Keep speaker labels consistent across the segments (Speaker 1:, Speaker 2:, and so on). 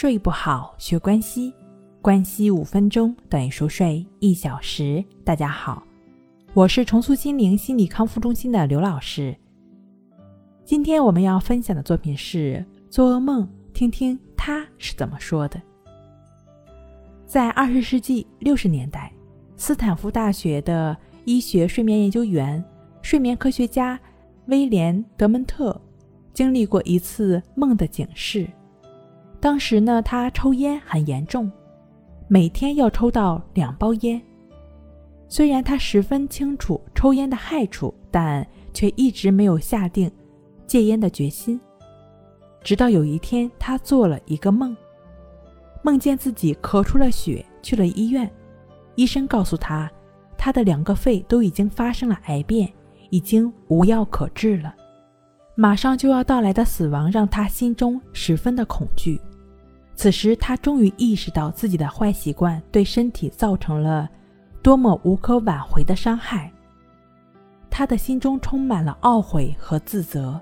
Speaker 1: 睡不好，学关西，关西五分钟等于熟睡一小时。大家好，我是重塑心灵心理康复中心的刘老师。今天我们要分享的作品是做噩梦，听听他是怎么说的。在二十世纪六十年代，斯坦福大学的医学睡眠研究员、睡眠科学家威廉·德蒙特经历过一次梦的警示。当时呢，他抽烟很严重，每天要抽到两包烟。虽然他十分清楚抽烟的害处，但却一直没有下定戒烟的决心。直到有一天，他做了一个梦，梦见自己咳出了血，去了医院。医生告诉他，他的两个肺都已经发生了癌变，已经无药可治了，马上就要到来的死亡让他心中十分的恐惧。此时，他终于意识到自己的坏习惯对身体造成了多么无可挽回的伤害。他的心中充满了懊悔和自责。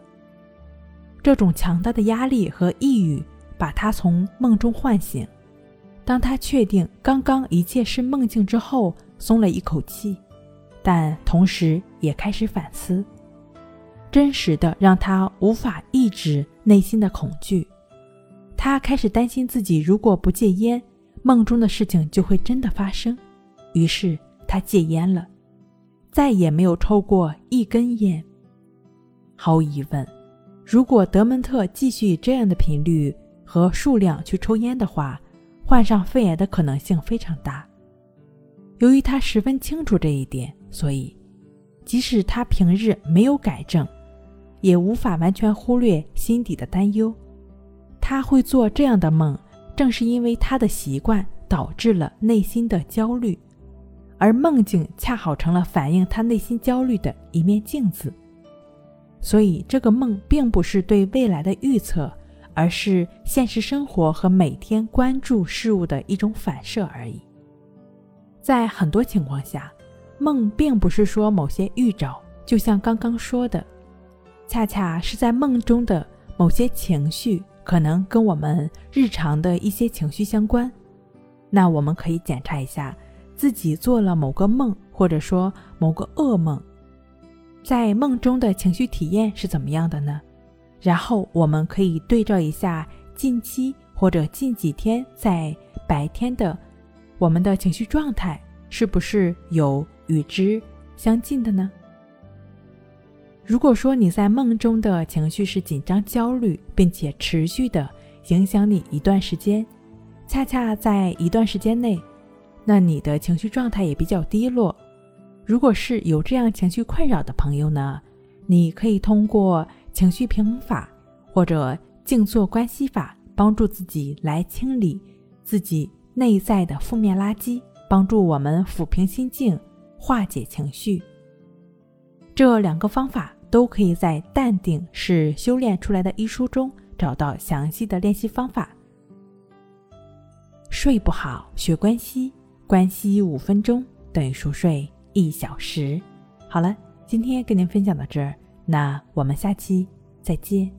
Speaker 1: 这种强大的压力和抑郁把他从梦中唤醒。当他确定刚刚一切是梦境之后，松了一口气，但同时也开始反思，真实的让他无法抑制内心的恐惧。他开始担心自己如果不戒烟，梦中的事情就会真的发生。于是他戒烟了，再也没有抽过一根烟。毫无疑问，如果德蒙特继续以这样的频率和数量去抽烟的话，患上肺癌的可能性非常大。由于他十分清楚这一点，所以即使他平日没有改正，也无法完全忽略心底的担忧。他会做这样的梦，正是因为他的习惯导致了内心的焦虑，而梦境恰好成了反映他内心焦虑的一面镜子。所以，这个梦并不是对未来的预测，而是现实生活和每天关注事物的一种反射而已。在很多情况下，梦并不是说某些预兆，就像刚刚说的，恰恰是在梦中的某些情绪。可能跟我们日常的一些情绪相关，那我们可以检查一下自己做了某个梦，或者说某个噩梦，在梦中的情绪体验是怎么样的呢？然后我们可以对照一下近期或者近几天在白天的我们的情绪状态，是不是有与之相近的呢？如果说你在梦中的情绪是紧张、焦虑，并且持续的影响你一段时间，恰恰在一段时间内，那你的情绪状态也比较低落。如果是有这样情绪困扰的朋友呢，你可以通过情绪平衡法或者静坐关系法，帮助自己来清理自己内在的负面垃圾，帮助我们抚平心境、化解情绪。这两个方法。都可以在《淡定是修炼出来的》一书中找到详细的练习方法。睡不好，学关西，关西五分钟等于熟睡一小时。好了，今天跟您分享到这儿，那我们下期再见。